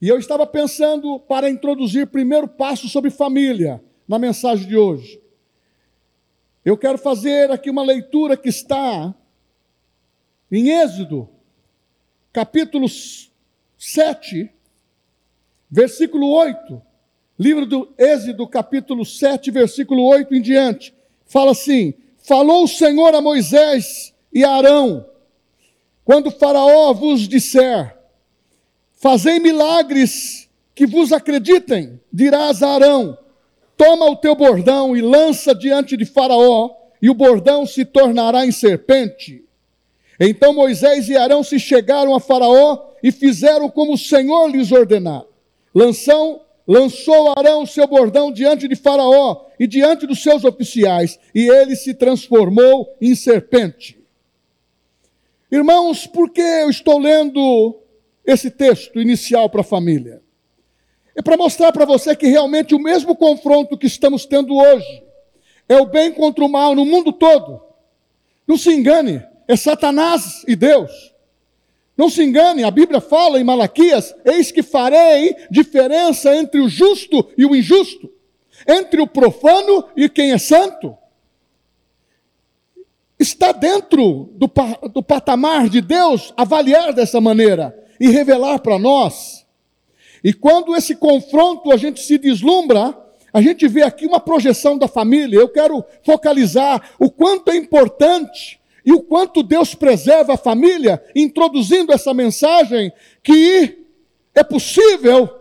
E eu estava pensando para introduzir primeiro passo sobre família na mensagem de hoje. Eu quero fazer aqui uma leitura que está em Êxodo, capítulo 7, versículo 8. Livro do Êxodo, capítulo 7, versículo 8 em diante. Fala assim: Falou o Senhor a Moisés e a Arão, quando Faraó vos disser: Fazei milagres que vos acreditem, dirás a Arão: Toma o teu bordão e lança diante de Faraó, e o bordão se tornará em serpente. Então Moisés e Arão se chegaram a Faraó e fizeram como o Senhor lhes ordenara. Lançou, lançou Arão o seu bordão diante de Faraó e diante dos seus oficiais, e ele se transformou em serpente. Irmãos, por que eu estou lendo esse texto inicial para a família? É para mostrar para você que realmente o mesmo confronto que estamos tendo hoje é o bem contra o mal no mundo todo. Não se engane, é Satanás e Deus. Não se engane, a Bíblia fala em Malaquias: eis que farei diferença entre o justo e o injusto, entre o profano e quem é santo. Está dentro do, do patamar de Deus avaliar dessa maneira e revelar para nós. E quando esse confronto a gente se deslumbra, a gente vê aqui uma projeção da família. Eu quero focalizar o quanto é importante e o quanto Deus preserva a família, introduzindo essa mensagem que é possível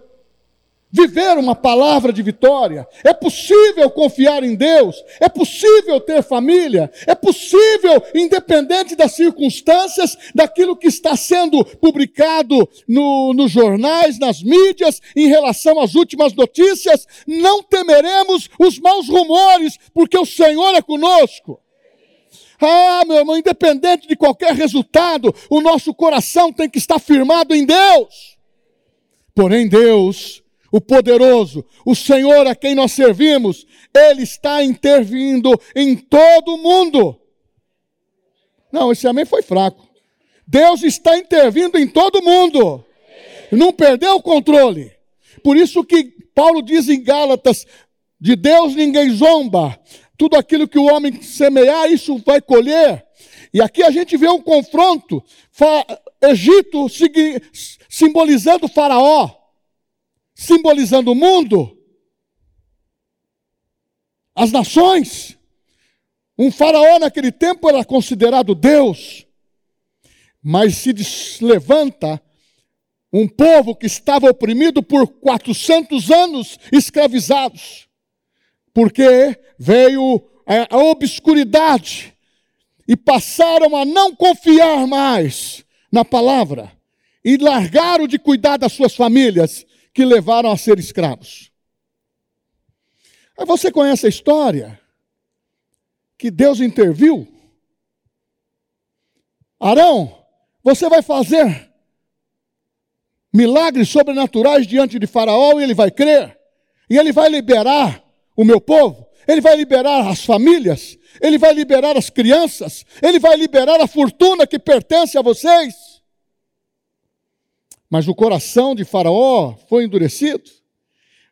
viver uma palavra de vitória, é possível confiar em Deus, é possível ter família, é possível, independente das circunstâncias, daquilo que está sendo publicado no, nos jornais, nas mídias, em relação às últimas notícias, não temeremos os maus rumores, porque o Senhor é conosco. Ah, meu irmão, independente de qualquer resultado, o nosso coração tem que estar firmado em Deus. Porém, Deus, o poderoso, o Senhor a quem nós servimos, Ele está intervindo em todo o mundo. Não, esse amém foi fraco. Deus está intervindo em todo mundo. Não perdeu o controle. Por isso que Paulo diz em Gálatas: de Deus ninguém zomba, tudo aquilo que o homem semear, isso vai colher. E aqui a gente vê um confronto. Egito simbolizando Faraó, simbolizando o mundo, as nações. Um faraó naquele tempo era considerado Deus, mas se levanta um povo que estava oprimido por 400 anos escravizados porque veio a obscuridade e passaram a não confiar mais na palavra e largaram de cuidar das suas famílias que levaram a ser escravos. Aí você conhece a história que Deus interviu? Arão, você vai fazer milagres sobrenaturais diante de Faraó e ele vai crer, e ele vai liberar o meu povo, ele vai liberar as famílias, ele vai liberar as crianças, ele vai liberar a fortuna que pertence a vocês. Mas o coração de Faraó foi endurecido.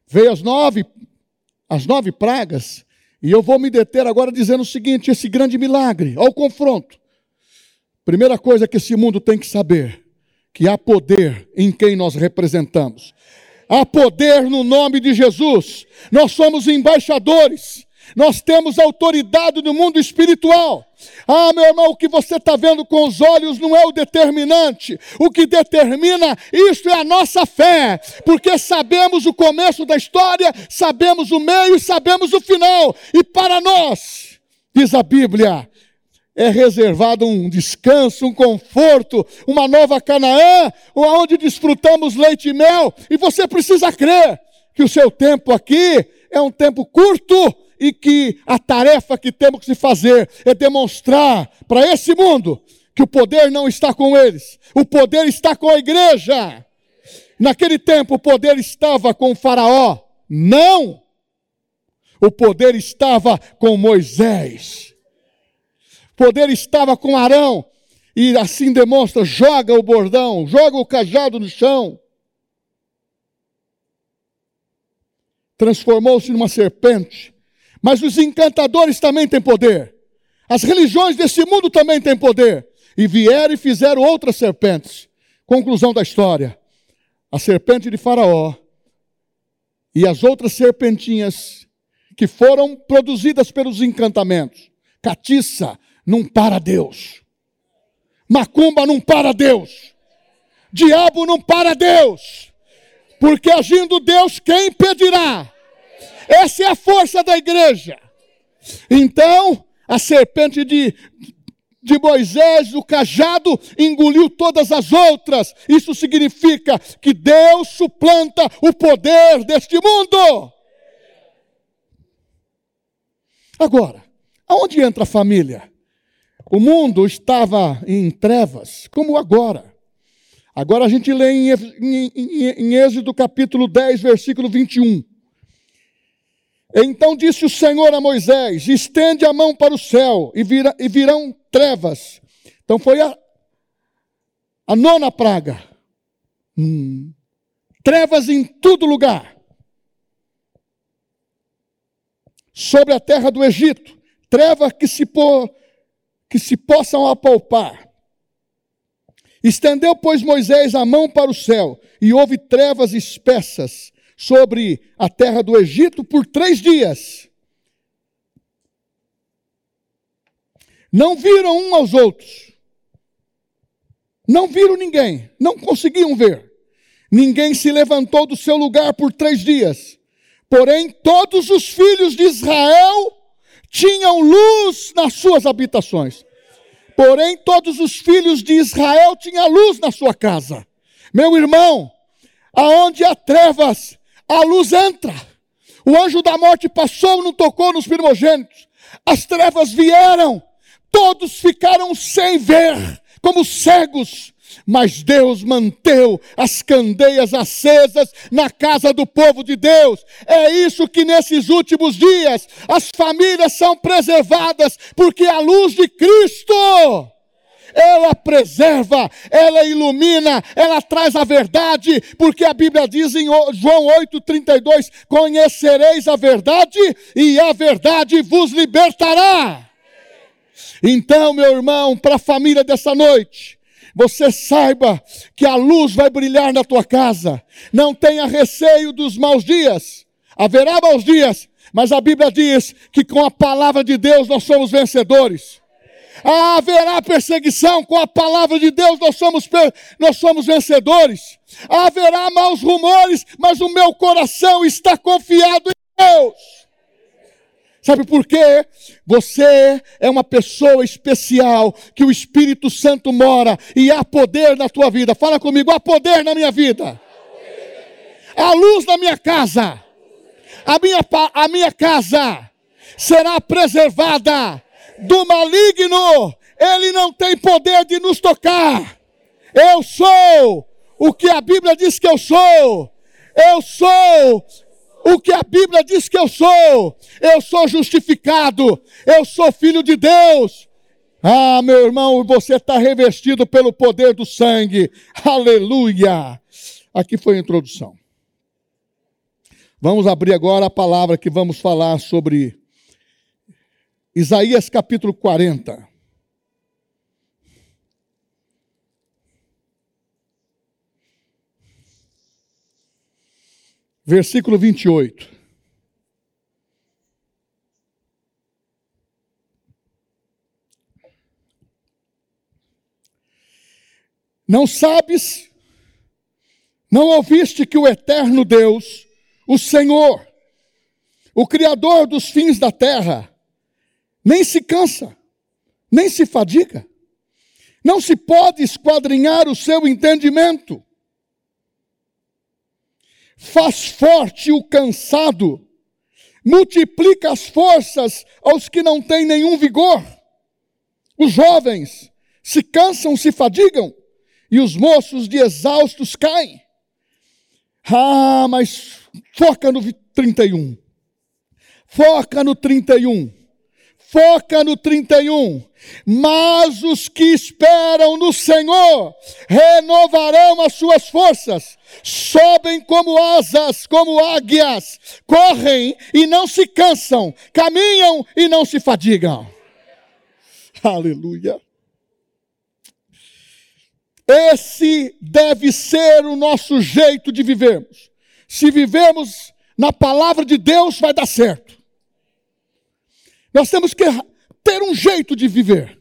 Veio as nove, as nove pragas, e eu vou me deter agora dizendo o seguinte: esse grande milagre, ao confronto. Primeira coisa que esse mundo tem que saber: que há poder em quem nós representamos. Há poder no nome de Jesus. Nós somos embaixadores. Nós temos autoridade no mundo espiritual. Ah, meu irmão, o que você está vendo com os olhos não é o determinante. O que determina isso é a nossa fé, porque sabemos o começo da história, sabemos o meio e sabemos o final. E para nós, diz a Bíblia, é reservado um descanso, um conforto, uma nova Canaã, onde desfrutamos leite e mel, e você precisa crer que o seu tempo aqui é um tempo curto e que a tarefa que temos que fazer é demonstrar para esse mundo que o poder não está com eles, o poder está com a igreja. Naquele tempo o poder estava com o Faraó, não. O poder estava com Moisés poder estava com Arão, e assim demonstra: joga o bordão, joga o cajado no chão. transformou-se numa serpente. Mas os encantadores também têm poder. As religiões desse mundo também têm poder. E vieram e fizeram outras serpentes. Conclusão da história: a serpente de Faraó e as outras serpentinhas que foram produzidas pelos encantamentos. Catiça não para Deus. Macumba não para Deus. Diabo não para Deus. Porque agindo Deus, quem impedirá? Essa é a força da igreja. Então, a serpente de, de Moisés, o cajado, engoliu todas as outras. Isso significa que Deus suplanta o poder deste mundo. Agora, aonde entra a família? O mundo estava em trevas, como agora. Agora a gente lê em, em, em, em Êxodo capítulo 10, versículo 21. Então disse o Senhor a Moisés: estende a mão para o céu e, vira, e virão trevas. Então foi a, a nona praga. Hum. Trevas em todo lugar. Sobre a terra do Egito. Trevas que se, que se possam apalpar. Estendeu, pois, Moisés a mão para o céu, e houve trevas espessas sobre a terra do Egito por três dias. Não viram um aos outros. Não viram ninguém. Não conseguiam ver. Ninguém se levantou do seu lugar por três dias. Porém, todos os filhos de Israel tinham luz nas suas habitações. Porém, todos os filhos de Israel tinham luz na sua casa. Meu irmão, aonde há trevas, a luz entra. O anjo da morte passou, não tocou nos primogênitos. As trevas vieram, todos ficaram sem ver, como cegos. Mas Deus manteve as candeias acesas na casa do povo de Deus. É isso que nesses últimos dias as famílias são preservadas, porque a luz de Cristo ela preserva, ela ilumina, ela traz a verdade, porque a Bíblia diz em João 8,32: Conhecereis a verdade, e a verdade vos libertará. Então, meu irmão, para a família dessa noite, você saiba que a luz vai brilhar na tua casa. Não tenha receio dos maus dias. Haverá maus dias, mas a Bíblia diz que com a palavra de Deus nós somos vencedores haverá perseguição com a palavra de Deus, nós somos, nós somos vencedores. Haverá maus rumores, mas o meu coração está confiado em Deus. Sabe por quê? Você é uma pessoa especial que o Espírito Santo mora e há poder na tua vida. Fala comigo, há poder na minha vida. Há luz na minha casa. A minha, a minha casa será preservada do maligno, ele não tem poder de nos tocar. Eu sou o que a Bíblia diz que eu sou. Eu sou o que a Bíblia diz que eu sou. Eu sou justificado. Eu sou filho de Deus. Ah, meu irmão, você está revestido pelo poder do sangue. Aleluia. Aqui foi a introdução. Vamos abrir agora a palavra que vamos falar sobre Isaías capítulo 40. Versículo 28. Não sabes, não ouviste que o eterno Deus, o Senhor, o Criador dos fins da terra, nem se cansa, nem se fadiga. Não se pode esquadrinhar o seu entendimento. Faz forte o cansado, multiplica as forças aos que não têm nenhum vigor. Os jovens se cansam, se fadigam, e os moços de exaustos caem. Ah, mas foca no 31. Foca no 31 Foca no 31. Mas os que esperam no Senhor renovarão as suas forças, sobem como asas, como águias, correm e não se cansam, caminham e não se fadigam. Aleluia. Esse deve ser o nosso jeito de vivermos. Se vivemos na palavra de Deus, vai dar certo. Nós temos que ter um jeito de viver,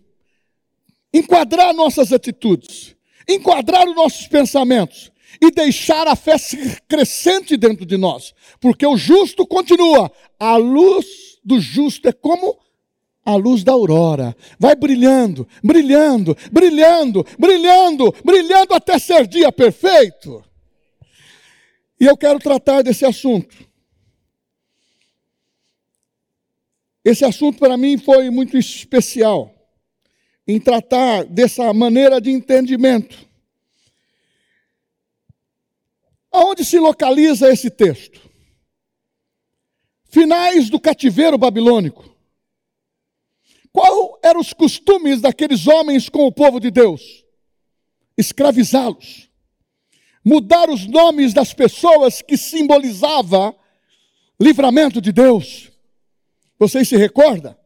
enquadrar nossas atitudes, enquadrar os nossos pensamentos e deixar a fé crescente dentro de nós, porque o justo continua. A luz do justo é como a luz da aurora, vai brilhando, brilhando, brilhando, brilhando, brilhando até ser dia perfeito. E eu quero tratar desse assunto. Esse assunto para mim foi muito especial em tratar dessa maneira de entendimento. Aonde se localiza esse texto? Finais do cativeiro babilônico. Qual eram os costumes daqueles homens com o povo de Deus? Escravizá-los. Mudar os nomes das pessoas que simbolizava livramento de Deus. Vocês se recordam?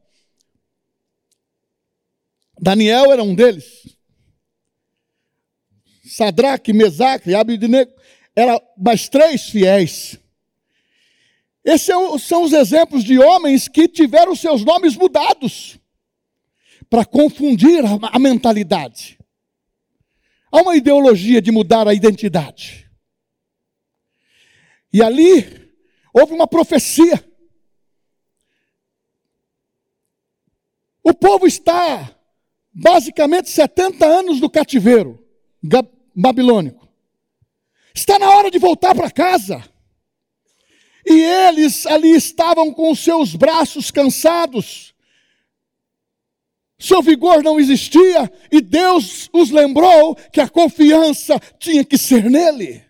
Daniel era um deles. Sadraque, Mesaque Abednego eram mais três fiéis. Esses é são os exemplos de homens que tiveram seus nomes mudados para confundir a mentalidade. Há uma ideologia de mudar a identidade. E ali houve uma profecia. O povo está basicamente 70 anos do cativeiro babilônico. Está na hora de voltar para casa. E eles ali estavam com os seus braços cansados, seu vigor não existia e Deus os lembrou que a confiança tinha que ser nele.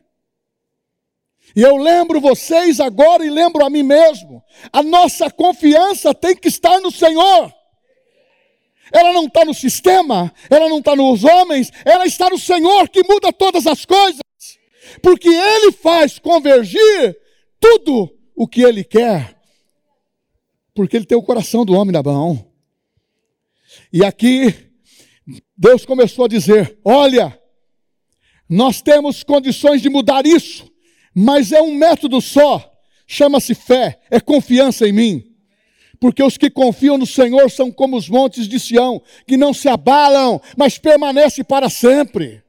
E eu lembro vocês agora e lembro a mim mesmo: a nossa confiança tem que estar no Senhor. Ela não está no sistema, ela não está nos homens, ela está no Senhor que muda todas as coisas, porque Ele faz convergir tudo o que Ele quer, porque Ele tem o coração do homem na mão. E aqui, Deus começou a dizer: olha, nós temos condições de mudar isso, mas é um método só, chama-se fé, é confiança em mim. Porque os que confiam no Senhor são como os montes de Sião, que não se abalam, mas permanecem para sempre.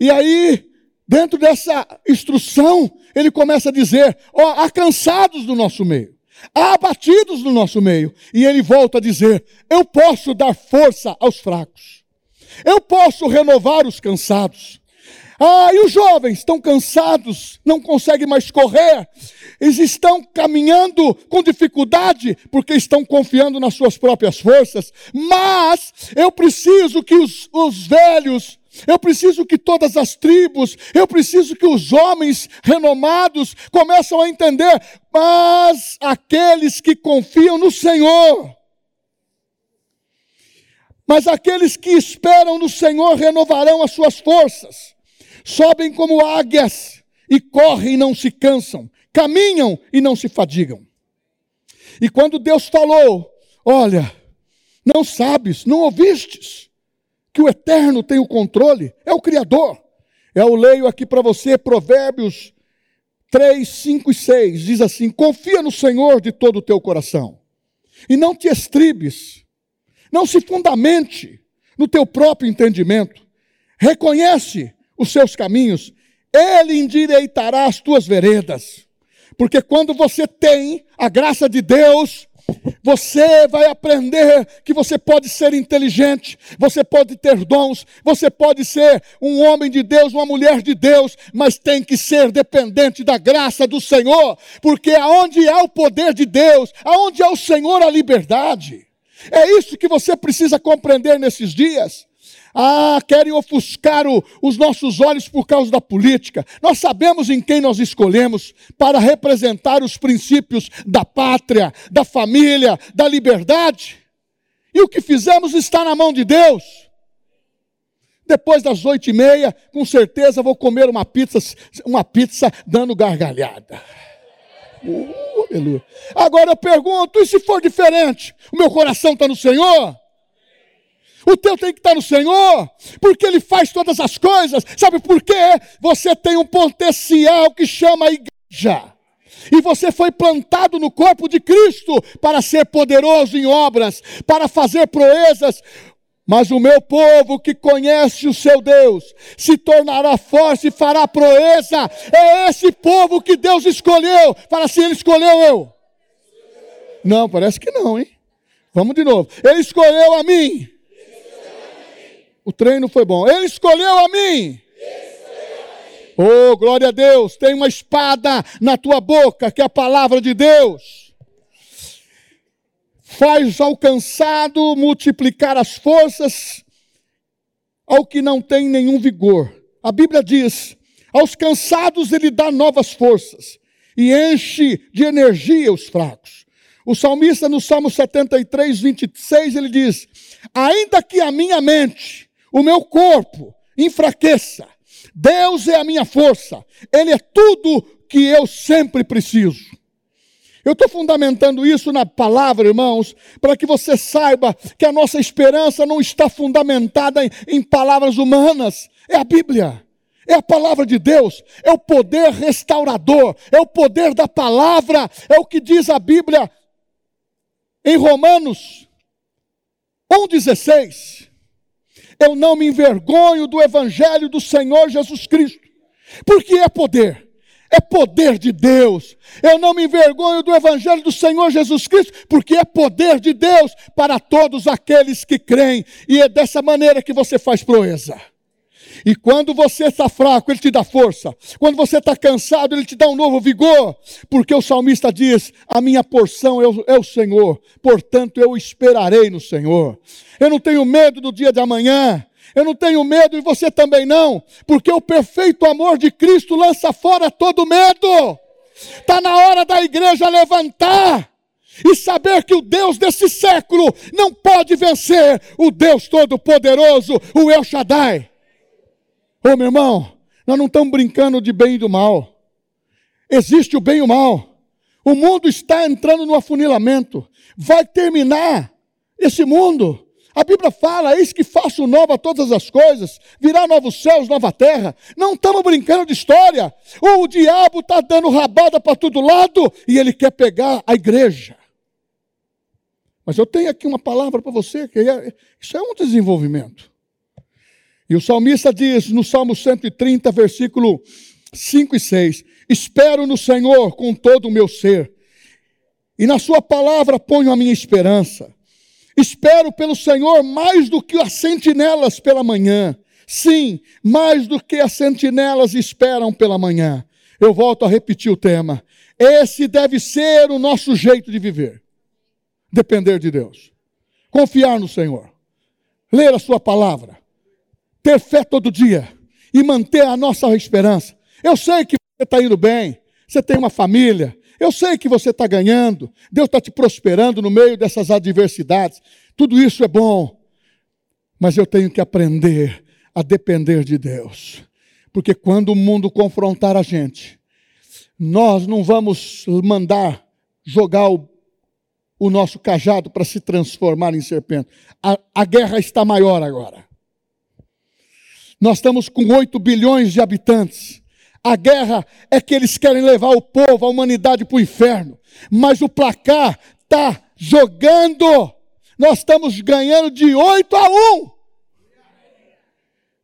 E aí, dentro dessa instrução, ele começa a dizer: ó, há cansados do nosso meio. Há abatidos no nosso meio. E ele volta a dizer: Eu posso dar força aos fracos. Eu posso renovar os cansados. Ah, e os jovens estão cansados, não conseguem mais correr, eles estão caminhando com dificuldade porque estão confiando nas suas próprias forças. Mas eu preciso que os, os velhos, eu preciso que todas as tribos, eu preciso que os homens renomados começam a entender, mas aqueles que confiam no Senhor, mas aqueles que esperam no Senhor renovarão as suas forças, sobem como águias e correm e não se cansam, caminham e não se fadigam. E quando Deus falou, olha, não sabes, não ouvistes, que o Eterno tem o controle, é o Criador. Eu leio aqui para você Provérbios 3, 5 e 6. Diz assim: Confia no Senhor de todo o teu coração, e não te estribes, não se fundamente no teu próprio entendimento. Reconhece os seus caminhos, Ele endireitará as tuas veredas. Porque quando você tem a graça de Deus, você vai aprender que você pode ser inteligente, você pode ter dons, você pode ser um homem de Deus, uma mulher de Deus, mas tem que ser dependente da graça do Senhor, porque aonde é o poder de Deus, aonde é o Senhor a liberdade. É isso que você precisa compreender nesses dias. Ah, querem ofuscar o, os nossos olhos por causa da política. Nós sabemos em quem nós escolhemos para representar os princípios da pátria, da família, da liberdade. E o que fizemos está na mão de Deus. Depois das oito e meia, com certeza vou comer uma pizza, uma pizza dando gargalhada. Uh, aleluia. Agora eu pergunto: e se for diferente? O meu coração está no Senhor? O teu tem que estar no Senhor, porque Ele faz todas as coisas. Sabe por quê? Você tem um potencial que chama igreja. E você foi plantado no corpo de Cristo para ser poderoso em obras, para fazer proezas. Mas o meu povo que conhece o seu Deus se tornará forte e fará proeza. É esse povo que Deus escolheu. Fala assim: Ele escolheu eu. Não, parece que não, hein? Vamos de novo. Ele escolheu a mim o treino foi bom. Ele escolheu a mim. Oh, glória a Deus. Tem uma espada na tua boca, que é a palavra de Deus. Faz ao cansado multiplicar as forças ao que não tem nenhum vigor. A Bíblia diz: aos cansados ele dá novas forças e enche de energia os fracos. O salmista no Salmo 73, 26, ele diz: Ainda que a minha mente o meu corpo enfraqueça. Deus é a minha força, Ele é tudo que eu sempre preciso. Eu estou fundamentando isso na palavra, irmãos, para que você saiba que a nossa esperança não está fundamentada em, em palavras humanas, é a Bíblia. É a palavra de Deus, é o poder restaurador, é o poder da palavra, é o que diz a Bíblia em Romanos 1,16. Eu não me envergonho do Evangelho do Senhor Jesus Cristo, porque é poder, é poder de Deus. Eu não me envergonho do Evangelho do Senhor Jesus Cristo, porque é poder de Deus para todos aqueles que creem, e é dessa maneira que você faz proeza. E quando você está fraco, Ele te dá força. Quando você está cansado, Ele te dá um novo vigor. Porque o salmista diz: A minha porção é o, é o Senhor, portanto eu esperarei no Senhor. Eu não tenho medo do dia de amanhã. Eu não tenho medo e você também não, porque o perfeito amor de Cristo lança fora todo medo. Está na hora da igreja levantar e saber que o Deus desse século não pode vencer o Deus Todo-Poderoso, o El Shaddai. Ô meu irmão, nós não estamos brincando de bem e do mal. Existe o bem e o mal. O mundo está entrando no afunilamento. Vai terminar esse mundo. A Bíblia fala: eis que faço nova todas as coisas, virá novos céus, nova terra. Não estamos brincando de história. O diabo está dando rabada para todo lado e ele quer pegar a igreja. Mas eu tenho aqui uma palavra para você, que é, isso é um desenvolvimento. E o salmista diz no Salmo 130, versículo 5 e 6: Espero no Senhor com todo o meu ser, e na Sua palavra ponho a minha esperança. Espero pelo Senhor mais do que as sentinelas pela manhã. Sim, mais do que as sentinelas esperam pela manhã. Eu volto a repetir o tema. Esse deve ser o nosso jeito de viver. Depender de Deus. Confiar no Senhor. Ler a Sua palavra. Ter fé todo dia. E manter a nossa esperança. Eu sei que você está indo bem. Você tem uma família. Eu sei que você está ganhando, Deus está te prosperando no meio dessas adversidades, tudo isso é bom, mas eu tenho que aprender a depender de Deus, porque quando o mundo confrontar a gente, nós não vamos mandar jogar o, o nosso cajado para se transformar em serpente. A, a guerra está maior agora. Nós estamos com 8 bilhões de habitantes. A guerra é que eles querem levar o povo, a humanidade para o inferno. Mas o placar está jogando. Nós estamos ganhando de 8 a 1.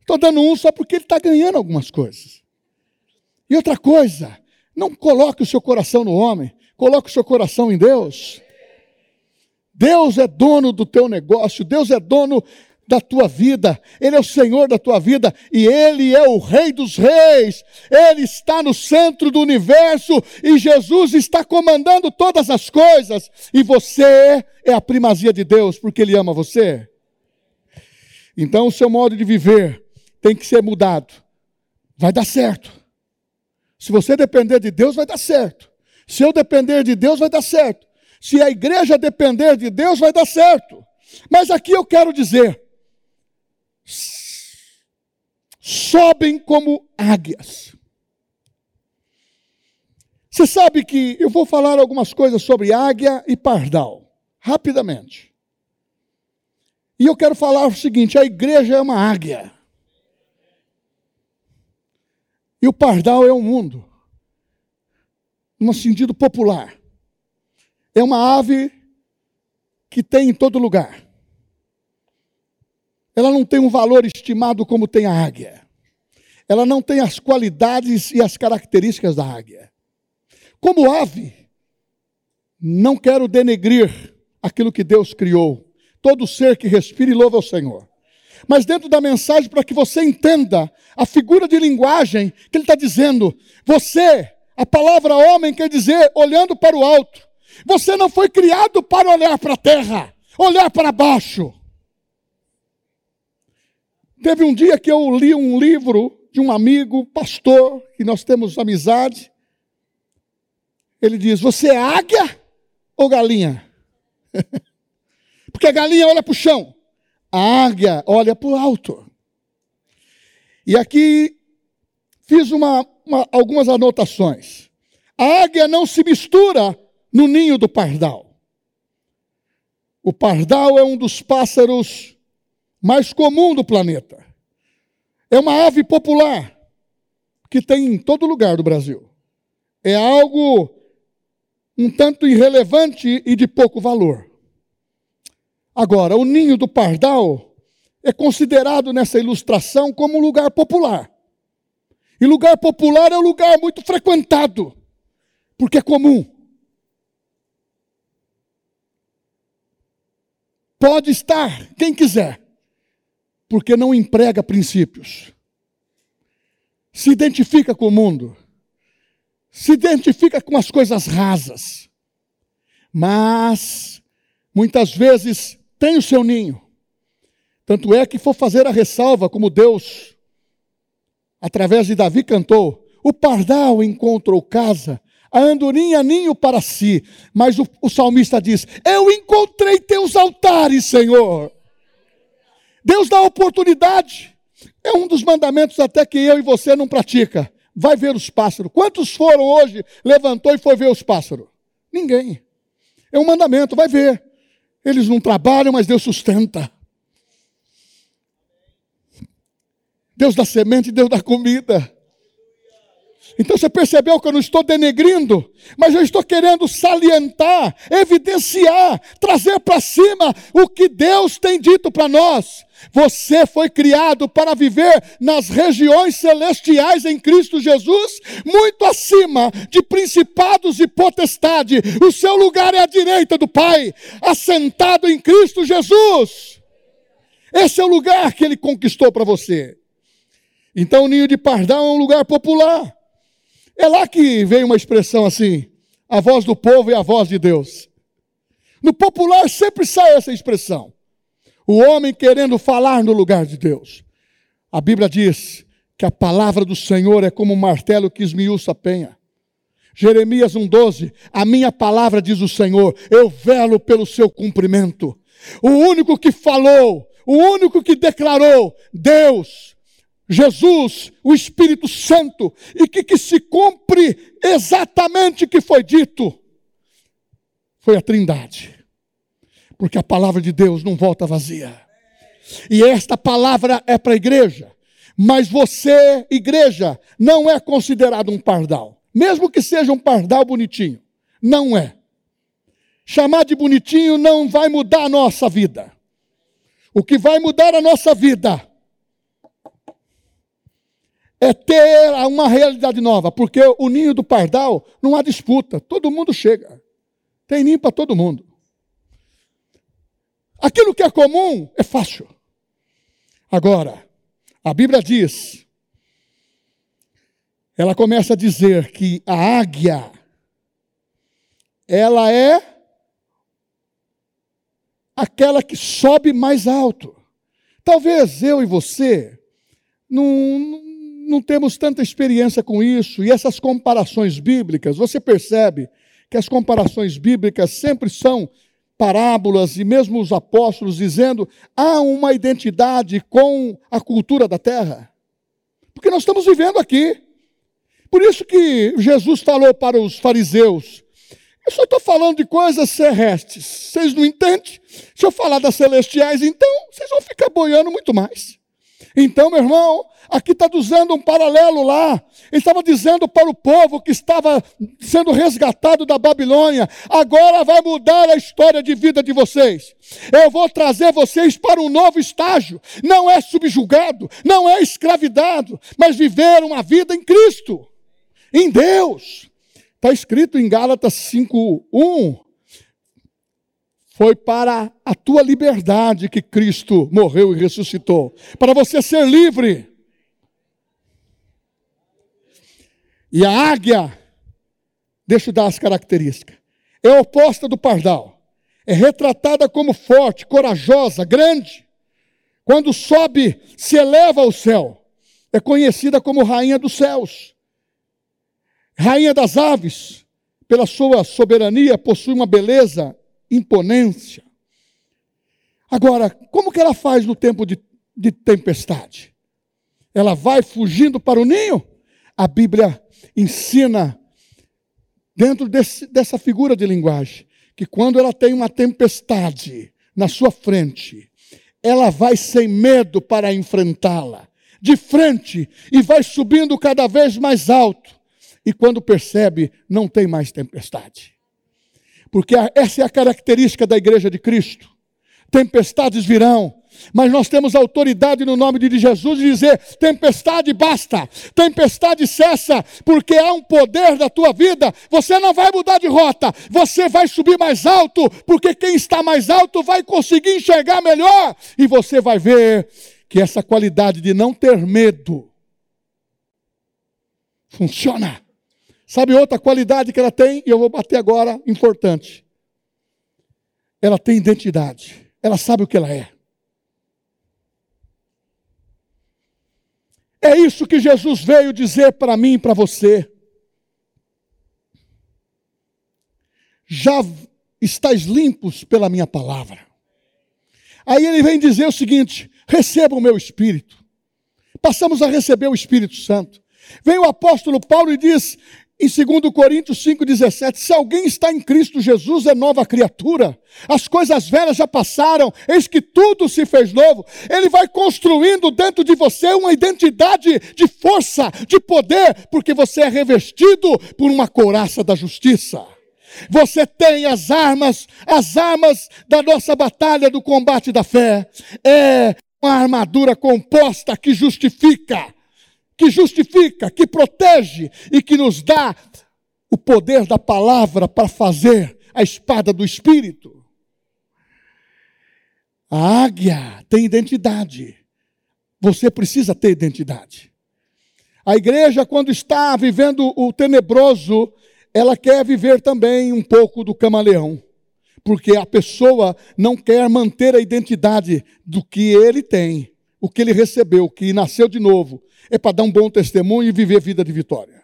Estou dando um só porque ele está ganhando algumas coisas. E outra coisa, não coloque o seu coração no homem, coloque o seu coração em Deus. Deus é dono do teu negócio, Deus é dono da tua vida, Ele é o Senhor da tua vida e Ele é o Rei dos Reis, Ele está no centro do universo e Jesus está comandando todas as coisas e você é a primazia de Deus porque Ele ama você. Então o seu modo de viver tem que ser mudado. Vai dar certo. Se você depender de Deus, vai dar certo. Se eu depender de Deus, vai dar certo. Se a igreja depender de Deus, vai dar certo. Mas aqui eu quero dizer: sobem como águias. Você sabe que eu vou falar algumas coisas sobre águia e pardal, rapidamente. E eu quero falar o seguinte: a igreja é uma águia. E o pardal é um mundo, no sentido popular. É uma ave que tem em todo lugar. Ela não tem um valor estimado como tem a águia. Ela não tem as qualidades e as características da águia. Como ave, não quero denegrir aquilo que Deus criou. Todo ser que respira e louva o Senhor. Mas dentro da mensagem, para que você entenda a figura de linguagem que ele está dizendo, você, a palavra homem quer dizer olhando para o alto. Você não foi criado para olhar para a terra, olhar para baixo. Teve um dia que eu li um livro de um amigo, pastor, que nós temos amizade, ele diz: Você é águia ou galinha? Porque a galinha olha para o chão, a águia olha para o alto. E aqui fiz uma, uma, algumas anotações. A águia não se mistura no ninho do pardal. O pardal é um dos pássaros mais comum do planeta. É uma ave popular que tem em todo lugar do Brasil. É algo um tanto irrelevante e de pouco valor. Agora, o ninho do pardal é considerado nessa ilustração como um lugar popular. E lugar popular é um lugar muito frequentado, porque é comum. Pode estar quem quiser, porque não emprega princípios. Se identifica com o mundo se identifica com as coisas rasas, mas muitas vezes tem o seu ninho. Tanto é que for fazer a ressalva, como Deus, através de Davi, cantou: O pardal encontrou casa, a andorinha ninho para si. Mas o, o salmista diz: Eu encontrei teus altares, Senhor. Deus dá oportunidade. É um dos mandamentos até que eu e você não pratica vai ver os pássaros. Quantos foram hoje, levantou e foi ver os pássaros? Ninguém. É um mandamento, vai ver. Eles não trabalham, mas Deus sustenta. Deus dá semente, Deus dá comida. Então você percebeu que eu não estou denegrindo, mas eu estou querendo salientar, evidenciar, trazer para cima o que Deus tem dito para nós. Você foi criado para viver nas regiões celestiais em Cristo Jesus, muito acima de principados e potestade. O seu lugar é à direita do Pai, assentado em Cristo Jesus. Esse é o lugar que ele conquistou para você. Então, o ninho de pardal é um lugar popular. É lá que veio uma expressão assim: a voz do povo e a voz de Deus. No popular sempre sai essa expressão. O homem querendo falar no lugar de Deus. A Bíblia diz que a palavra do Senhor é como um martelo que esmiuça a penha. Jeremias 1,12: A minha palavra, diz o Senhor, eu velo pelo seu cumprimento. O único que falou, o único que declarou, Deus, Jesus, o Espírito Santo, e que, que se cumpre exatamente o que foi dito, foi a Trindade. Porque a palavra de Deus não volta vazia. E esta palavra é para a igreja. Mas você, igreja, não é considerado um pardal. Mesmo que seja um pardal bonitinho. Não é. Chamar de bonitinho não vai mudar a nossa vida. O que vai mudar a nossa vida é ter uma realidade nova, porque o ninho do pardal não há disputa, todo mundo chega. Tem ninho para todo mundo. Aquilo que é comum é fácil. Agora, a Bíblia diz, ela começa a dizer que a águia, ela é aquela que sobe mais alto. Talvez eu e você não, não temos tanta experiência com isso, e essas comparações bíblicas, você percebe que as comparações bíblicas sempre são parábolas, e mesmo os apóstolos dizendo, há uma identidade com a cultura da terra. Porque nós estamos vivendo aqui. Por isso que Jesus falou para os fariseus: eu só estou falando de coisas terrestres. Vocês não entendem? Se eu falar das celestiais, então vocês vão ficar boiando muito mais. Então, meu irmão, aqui está dizendo um paralelo lá. Ele estava dizendo para o povo que estava sendo resgatado da Babilônia: agora vai mudar a história de vida de vocês. Eu vou trazer vocês para um novo estágio. Não é subjugado, não é escravidado, mas viver uma vida em Cristo, em Deus. Está escrito em Gálatas 5:1 foi para a tua liberdade que Cristo morreu e ressuscitou para você ser livre. E a águia, deixa eu dar as características, é oposta do pardal. É retratada como forte, corajosa, grande. Quando sobe, se eleva ao céu. É conhecida como rainha dos céus. Rainha das aves, pela sua soberania, possui uma beleza imponência. Agora, como que ela faz no tempo de, de tempestade? Ela vai fugindo para o ninho? A Bíblia ensina, dentro desse, dessa figura de linguagem, que quando ela tem uma tempestade na sua frente, ela vai sem medo para enfrentá-la, de frente, e vai subindo cada vez mais alto. E quando percebe, não tem mais tempestade porque essa é a característica da igreja de Cristo. Tempestades virão, mas nós temos autoridade no nome de Jesus de dizer: tempestade basta, tempestade cessa, porque há um poder da tua vida. Você não vai mudar de rota, você vai subir mais alto, porque quem está mais alto vai conseguir enxergar melhor, e você vai ver que essa qualidade de não ter medo funciona. Sabe outra qualidade que ela tem? E eu vou bater agora, importante. Ela tem identidade. Ela sabe o que ela é. É isso que Jesus veio dizer para mim e para você. Já estáis limpos pela minha palavra. Aí ele vem dizer o seguinte: receba o meu Espírito. Passamos a receber o Espírito Santo. Vem o apóstolo Paulo e diz: em 2 Coríntios 5,17, se alguém está em Cristo Jesus, é nova criatura. As coisas velhas já passaram, eis que tudo se fez novo. Ele vai construindo dentro de você uma identidade de força, de poder, porque você é revestido por uma couraça da justiça. Você tem as armas, as armas da nossa batalha do combate da fé. É uma armadura composta que justifica que justifica, que protege e que nos dá o poder da palavra para fazer a espada do Espírito. A águia tem identidade. Você precisa ter identidade. A igreja, quando está vivendo o tenebroso, ela quer viver também um pouco do camaleão. Porque a pessoa não quer manter a identidade do que ele tem, o que ele recebeu, que nasceu de novo é para dar um bom testemunho e viver vida de vitória.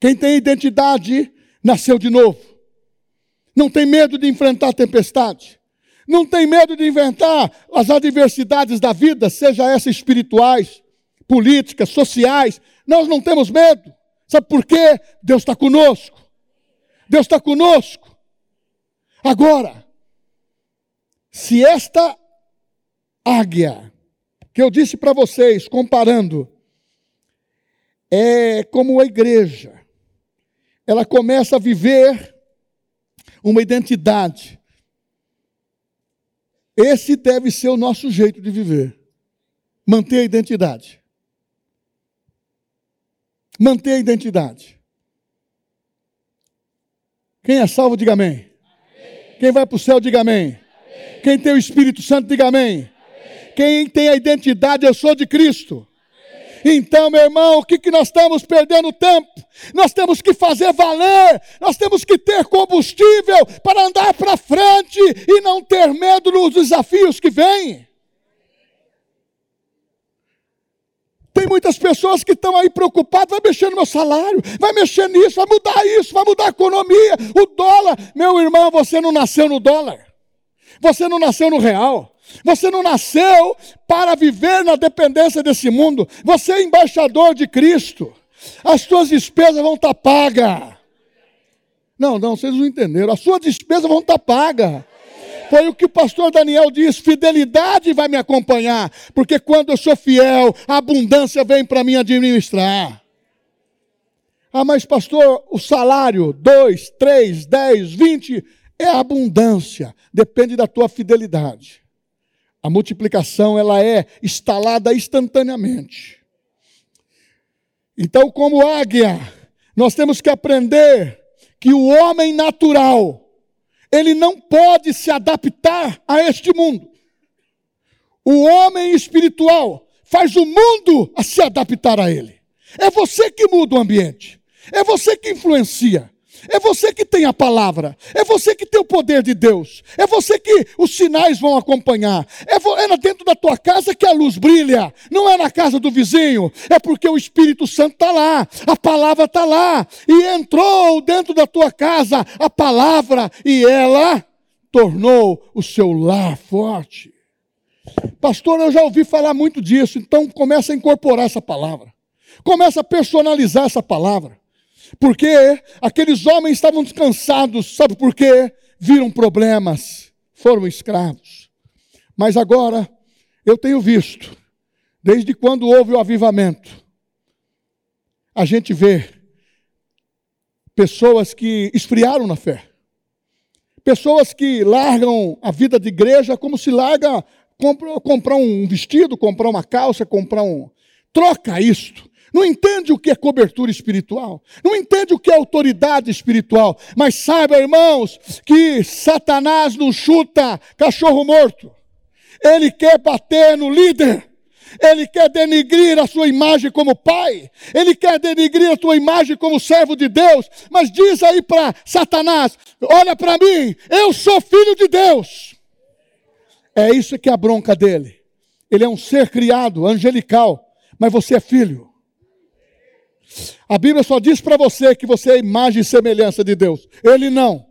Quem tem identidade, nasceu de novo. Não tem medo de enfrentar a tempestade. Não tem medo de inventar as adversidades da vida, seja essas espirituais, políticas, sociais. Nós não temos medo. Sabe por quê? Deus está conosco. Deus está conosco. Agora, se esta águia que eu disse para vocês, comparando, é como a igreja. Ela começa a viver uma identidade. Esse deve ser o nosso jeito de viver. Manter a identidade. Manter a identidade. Quem é salvo, diga amém. amém. Quem vai para o céu, diga amém. amém. Quem tem o Espírito Santo, diga amém. Quem tem a identidade, eu sou de Cristo. Então, meu irmão, o que, que nós estamos perdendo tempo? Nós temos que fazer valer, nós temos que ter combustível para andar para frente e não ter medo dos desafios que vêm. Tem muitas pessoas que estão aí preocupadas, vai mexer no meu salário, vai mexer nisso, vai mudar isso, vai mudar a economia, o dólar. Meu irmão, você não nasceu no dólar. Você não nasceu no real. Você não nasceu para viver na dependência desse mundo. Você é embaixador de Cristo. As suas despesas vão estar pagas. Não, não, vocês não entenderam. As suas despesas vão estar pagas. Foi o que o pastor Daniel diz: fidelidade vai me acompanhar, porque quando eu sou fiel, a abundância vem para mim administrar. Ah, mas pastor, o salário, 2, 3, 10, 20, é abundância, depende da tua fidelidade. A multiplicação, ela é instalada instantaneamente. Então, como águia, nós temos que aprender que o homem natural, ele não pode se adaptar a este mundo. O homem espiritual faz o mundo a se adaptar a ele. É você que muda o ambiente. É você que influencia. É você que tem a palavra. É você que tem o poder de Deus. É você que os sinais vão acompanhar. É, é dentro da tua casa que a luz brilha. Não é na casa do vizinho. É porque o Espírito Santo está lá. A palavra está lá. E entrou dentro da tua casa a palavra. E ela tornou o seu lar forte. Pastor, eu já ouvi falar muito disso. Então começa a incorporar essa palavra. Começa a personalizar essa palavra. Porque aqueles homens estavam descansados, sabe por quê? Viram problemas, foram escravos. Mas agora, eu tenho visto, desde quando houve o avivamento, a gente vê pessoas que esfriaram na fé. Pessoas que largam a vida de igreja como se larga comprar um vestido, comprar uma calça, comprar um. Troca isto não entende o que é cobertura espiritual, não entende o que é autoridade espiritual, mas saiba, irmãos, que Satanás não chuta cachorro morto, ele quer bater no líder. Ele quer denigrir a sua imagem como pai, ele quer denigrir a tua imagem como servo de Deus, mas diz aí para Satanás: olha para mim, eu sou filho de Deus. É isso que é a bronca dele. Ele é um ser criado, angelical, mas você é filho. A Bíblia só diz para você que você é imagem e semelhança de Deus. Ele não.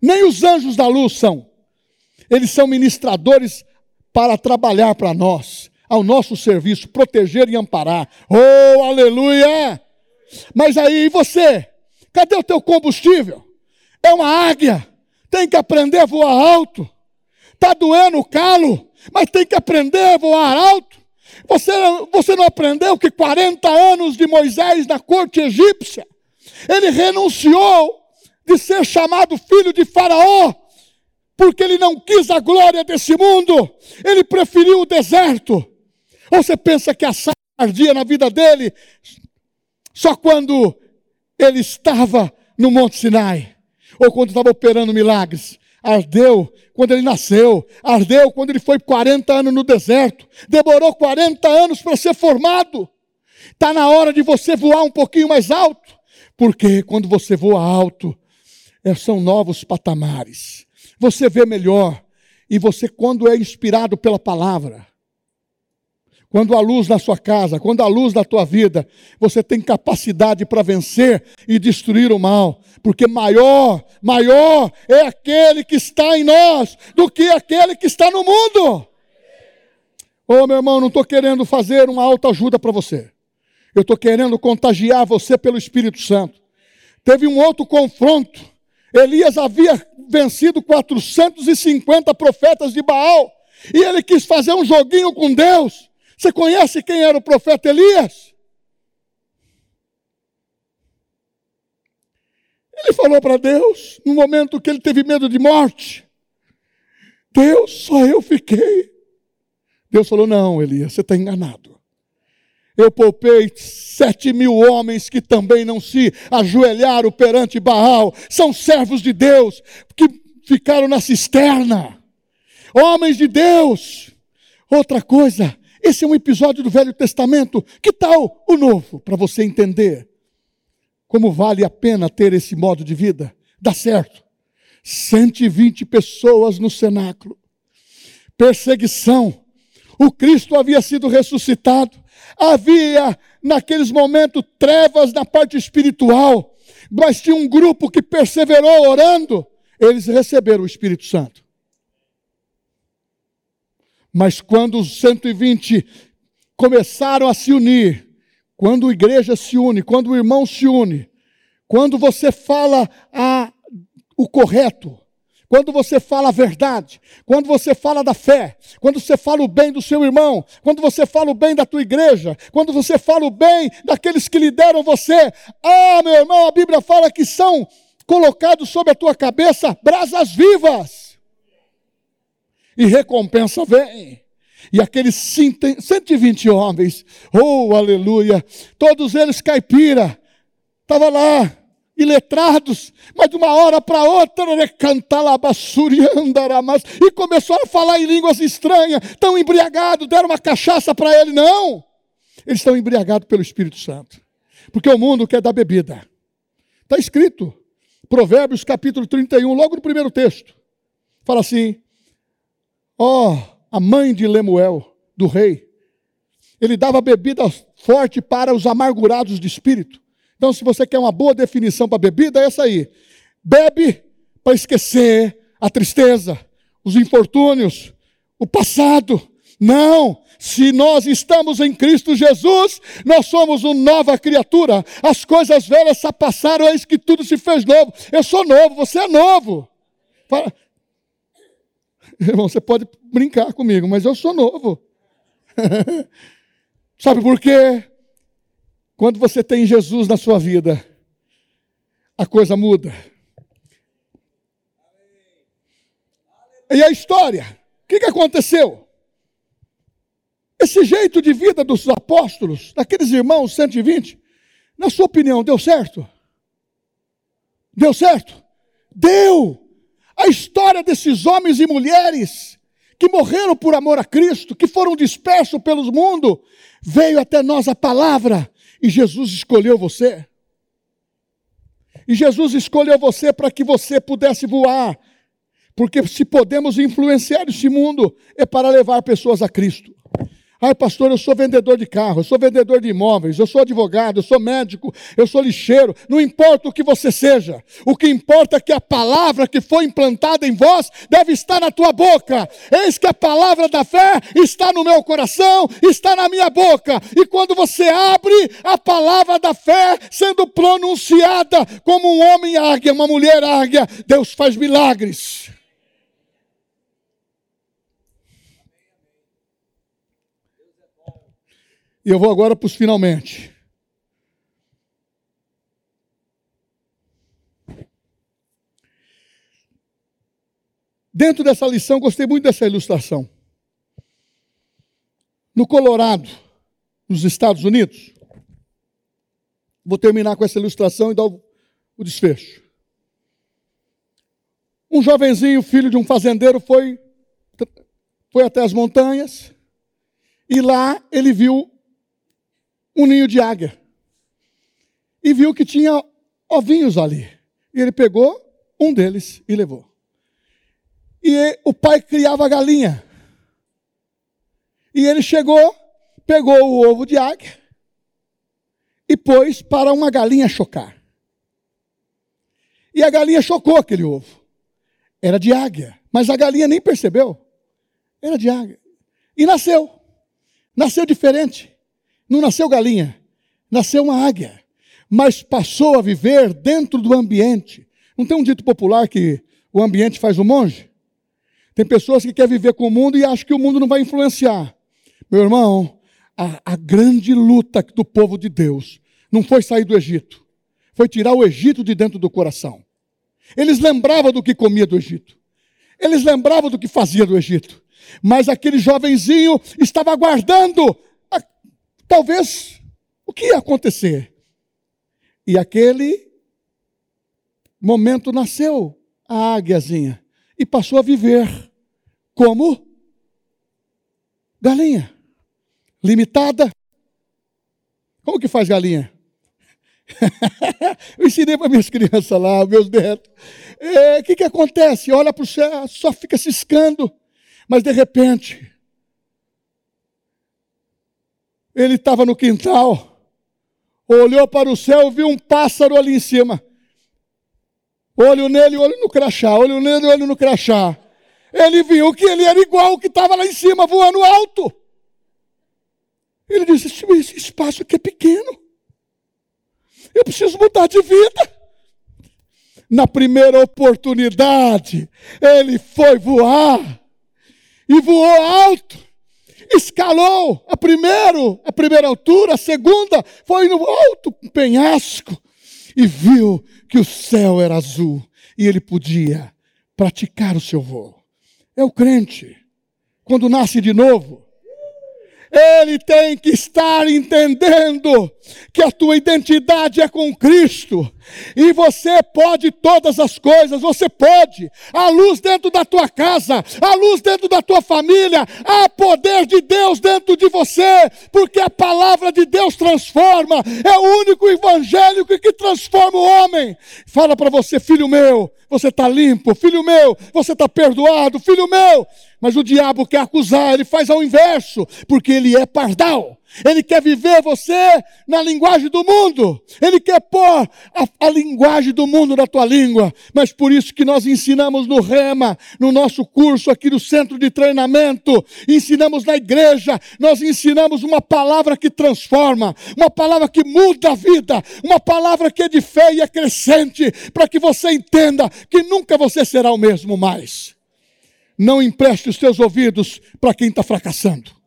Nem os anjos da luz são. Eles são ministradores para trabalhar para nós, ao nosso serviço, proteger e amparar. Oh, aleluia! Mas aí você, cadê o teu combustível? É uma águia, tem que aprender a voar alto. Está doendo o calo, mas tem que aprender a voar alto. Você, você não aprendeu que 40 anos de Moisés na corte egípcia, ele renunciou de ser chamado filho de Faraó, porque ele não quis a glória desse mundo, ele preferiu o deserto. Ou você pensa que a ardia na vida dele só quando ele estava no Monte Sinai, ou quando estava operando milagres? Ardeu quando ele nasceu, ardeu quando ele foi 40 anos no deserto, demorou 40 anos para ser formado. Está na hora de você voar um pouquinho mais alto, porque quando você voa alto, é, são novos patamares. Você vê melhor, e você, quando é inspirado pela palavra, quando a luz na sua casa, quando a luz na tua vida, você tem capacidade para vencer e destruir o mal, porque maior, maior é aquele que está em nós do que aquele que está no mundo. Ô oh, meu irmão, não estou querendo fazer uma alta ajuda para você. Eu estou querendo contagiar você pelo Espírito Santo. Teve um outro confronto. Elias havia vencido 450 profetas de Baal. E ele quis fazer um joguinho com Deus. Você conhece quem era o profeta Elias? Ele falou para Deus, no momento que ele teve medo de morte: Deus, só eu fiquei. Deus falou: Não, Elias, você está enganado. Eu poupei sete mil homens que também não se ajoelharam perante Baal, são servos de Deus, que ficaram na cisterna, homens de Deus. Outra coisa, esse é um episódio do Velho Testamento. Que tal o novo, para você entender como vale a pena ter esse modo de vida? Dá certo. 120 pessoas no cenáculo. Perseguição. O Cristo havia sido ressuscitado. Havia, naqueles momentos, trevas na parte espiritual, mas tinha um grupo que perseverou orando, eles receberam o Espírito Santo. Mas quando os 120 começaram a se unir, quando a igreja se une, quando o irmão se une, quando você fala a, o correto, quando você fala a verdade, quando você fala da fé, quando você fala o bem do seu irmão, quando você fala o bem da tua igreja, quando você fala o bem daqueles que lideram você, ah, meu irmão, a Bíblia fala que são colocados sobre a tua cabeça brasas vivas. E recompensa vem. E aqueles 120 homens, oh aleluia, todos eles caipira, estava lá, iletrados, mas de uma hora para outra, né, e começaram a falar em línguas estranhas, tão embriagados, deram uma cachaça para ele, não, eles estão embriagados pelo Espírito Santo, porque o mundo quer dar bebida, está escrito, Provérbios capítulo 31, logo no primeiro texto, fala assim, ó, oh, a mãe de Lemuel, do rei, ele dava bebida forte para os amargurados de espírito, então, se você quer uma boa definição para bebida, é essa aí. Bebe para esquecer a tristeza, os infortúnios, o passado. Não! Se nós estamos em Cristo Jesus, nós somos uma nova criatura. As coisas velhas já passaram, eis que tudo se fez novo. Eu sou novo, você é novo. Fala... Irmão, você pode brincar comigo, mas eu sou novo. Sabe por quê? Quando você tem Jesus na sua vida, a coisa muda. E a história? O que, que aconteceu? Esse jeito de vida dos apóstolos, daqueles irmãos 120, na sua opinião, deu certo? Deu certo? Deu! A história desses homens e mulheres que morreram por amor a Cristo, que foram dispersos pelos mundo, veio até nós a palavra e Jesus escolheu você. E Jesus escolheu você para que você pudesse voar. Porque se podemos influenciar esse mundo, é para levar pessoas a Cristo. Ai, pastor, eu sou vendedor de carro, eu sou vendedor de imóveis, eu sou advogado, eu sou médico, eu sou lixeiro. Não importa o que você seja, o que importa é que a palavra que foi implantada em vós deve estar na tua boca. Eis que a palavra da fé está no meu coração, está na minha boca. E quando você abre a palavra da fé sendo pronunciada como um homem águia, uma mulher águia, Deus faz milagres. E eu vou agora para os finalmente. Dentro dessa lição, gostei muito dessa ilustração. No Colorado, nos Estados Unidos, vou terminar com essa ilustração e dar o, desfecho. Um jovenzinho, filho de um fazendeiro, foi, foi até as montanhas e lá ele viu um ninho de águia. E viu que tinha ovinhos ali. E ele pegou um deles e levou. E o pai criava galinha. E ele chegou, pegou o ovo de águia e pôs para uma galinha chocar. E a galinha chocou aquele ovo. Era de águia, mas a galinha nem percebeu. Era de águia. E nasceu. Nasceu diferente. Não nasceu galinha, nasceu uma águia, mas passou a viver dentro do ambiente. Não tem um dito popular que o ambiente faz o monge? Tem pessoas que querem viver com o mundo e acham que o mundo não vai influenciar. Meu irmão, a, a grande luta do povo de Deus não foi sair do Egito, foi tirar o Egito de dentro do coração. Eles lembravam do que comia do Egito. Eles lembravam do que fazia do Egito. Mas aquele jovenzinho estava aguardando talvez o que ia acontecer? E aquele momento nasceu a águiazinha e passou a viver como galinha, limitada. Como que faz galinha? Eu ensinei para minhas crianças lá, meus netos. O é, que, que acontece? Olha para o céu, só fica ciscando. Mas de repente, Ele estava no quintal, olhou para o céu viu um pássaro ali em cima. Olho nele, olho no crachá, olho nele, olho no crachá. Ele viu que ele era igual o que estava lá em cima, voando alto. Ele disse: Esse espaço aqui é pequeno. Eu preciso mudar de vida. Na primeira oportunidade, ele foi voar e voou alto. Escalou a primeiro, a primeira altura, a segunda foi no alto penhasco e viu que o céu era azul e ele podia praticar o seu voo. É o crente, quando nasce de novo, ele tem que estar entendendo que a tua identidade é com Cristo. E você pode todas as coisas, você pode. A luz dentro da tua casa, a luz dentro da tua família, há poder de Deus dentro de você, porque a palavra de Deus transforma. É o único evangélico que transforma o homem. Fala para você, filho meu, você está limpo, filho meu, você está perdoado, filho meu. Mas o diabo quer acusar, ele faz ao inverso, porque ele é pardal. Ele quer viver você na linguagem do mundo. Ele quer pôr a, a, linguagem do mundo na tua língua. Mas por isso que nós ensinamos no Rema, no nosso curso aqui no centro de treinamento, ensinamos na igreja, nós ensinamos uma palavra que transforma, uma palavra que muda a vida, uma palavra que é de fé e é crescente, para que você entenda que nunca você será o mesmo mais. Não empreste os teus ouvidos para quem está fracassando.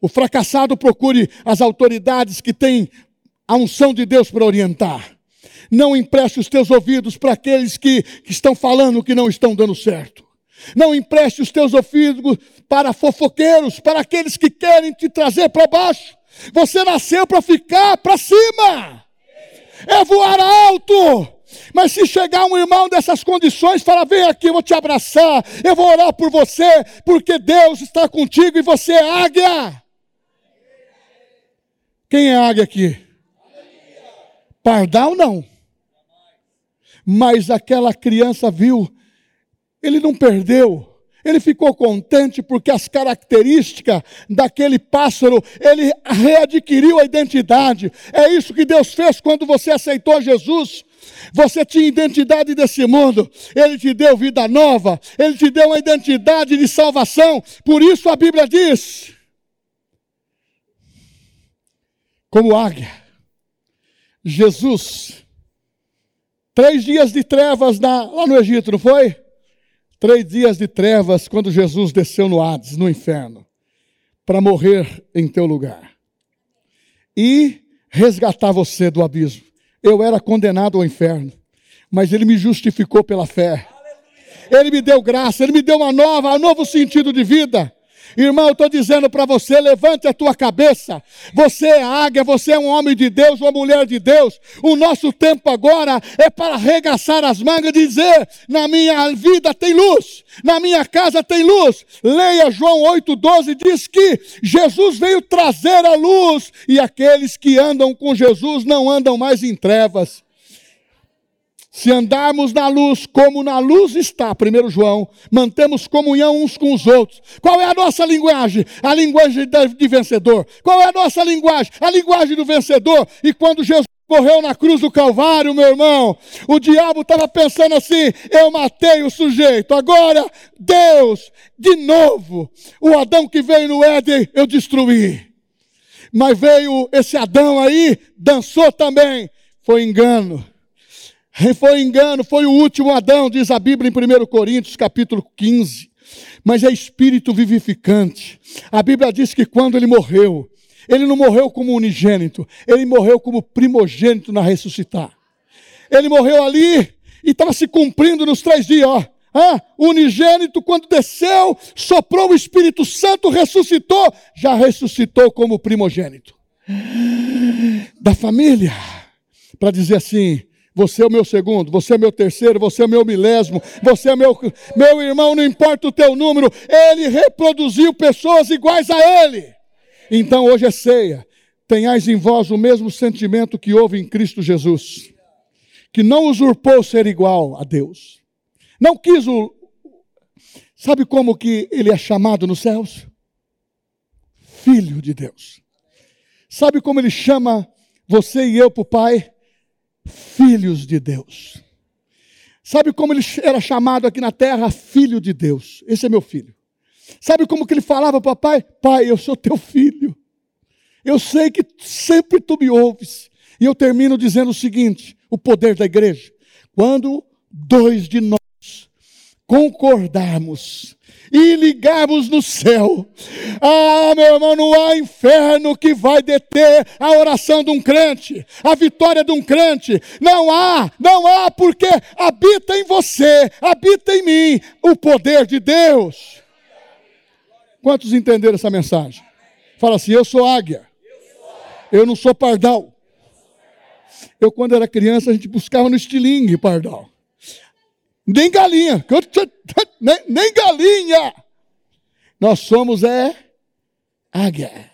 O fracassado procure as autoridades que têm a unção de Deus para orientar. Não empreste os teus ouvidos para aqueles que, que estão falando que não estão dando certo. Não empreste os teus ouvidos para fofoqueiros, para aqueles que querem te trazer para baixo. Você nasceu para ficar para cima. É voar alto. Mas se chegar um irmão dessas condições, fala: vem aqui, eu vou te abraçar, eu vou orar por você, porque Deus está contigo e você é águia. Quem é águia aqui? Pardal não. Mas aquela criança viu, ele não perdeu. Ele ficou contente porque as características daquele pássaro, ele readquiriu a identidade. É isso que Deus fez quando você aceitou Jesus. Você tinha identidade desse mundo, Ele te deu vida nova, Ele te deu uma identidade de salvação. Por isso a Bíblia diz: como águia. Jesus, três dias de trevas na, lá no Egito, não foi? Três dias de trevas quando Jesus desceu no Hades, no inferno, para morrer em teu lugar e resgatar você do abismo. Eu era condenado ao inferno, mas Ele me justificou pela fé. Ele me deu graça, Ele me deu uma nova, um novo sentido de vida. Irmão, eu estou dizendo para você: levante a tua cabeça. Você é águia, você é um homem de Deus, uma mulher de Deus. O nosso tempo agora é para arregaçar as mangas e dizer: na minha vida tem luz, na minha casa tem luz. Leia João 8,12, diz que Jesus veio trazer a luz, e aqueles que andam com Jesus não andam mais em trevas. Se andarmos na luz como na luz está, 1 João, mantemos comunhão uns com os outros. Qual é a nossa linguagem? A linguagem de vencedor. Qual é a nossa linguagem? A linguagem do vencedor. E quando Jesus morreu na cruz do Calvário, meu irmão, o diabo estava pensando assim: eu matei o sujeito, agora Deus, de novo, o Adão que veio no Éden, eu destruí. Mas veio esse Adão aí, dançou também, foi engano. Foi engano, foi o último Adão, diz a Bíblia em 1 Coríntios, capítulo 15. Mas é espírito vivificante. A Bíblia diz que quando ele morreu, ele não morreu como unigênito, ele morreu como primogênito na ressuscitar. Ele morreu ali e estava se cumprindo nos três dias, ó. Ah, unigênito, quando desceu, soprou o Espírito Santo, ressuscitou, já ressuscitou como primogênito da família. Para dizer assim: você é o meu segundo, você é meu terceiro, você é meu milésimo, você é meu, meu irmão, não importa o teu número, ele reproduziu pessoas iguais a ele. Então hoje é ceia. Tenhais em vós o mesmo sentimento que houve em Cristo Jesus, que não usurpou ser igual a Deus. Não quis o. Sabe como que ele é chamado nos céus? Filho de Deus. Sabe como ele chama você e eu para o Pai? Filhos de Deus. Sabe como ele era chamado aqui na terra? Filho de Deus. Esse é meu filho. Sabe como que ele falava para o pai? Pai, eu sou teu filho. Eu sei que sempre tu me ouves. E eu termino dizendo o seguinte: o poder da igreja. Quando dois de nós concordarmos e ligarmos no céu. Ah, meu irmão, não há inferno que vai deter a oração de um crente, a vitória de um crente. Não há, não há, porque habita em você, habita em mim o poder de Deus. Quantos entenderam essa mensagem? Fala assim: eu sou águia, eu não sou pardal. Eu, quando era criança, a gente buscava no estilingue pardal. Nem galinha. Nem, nem galinha. Nós somos é águia.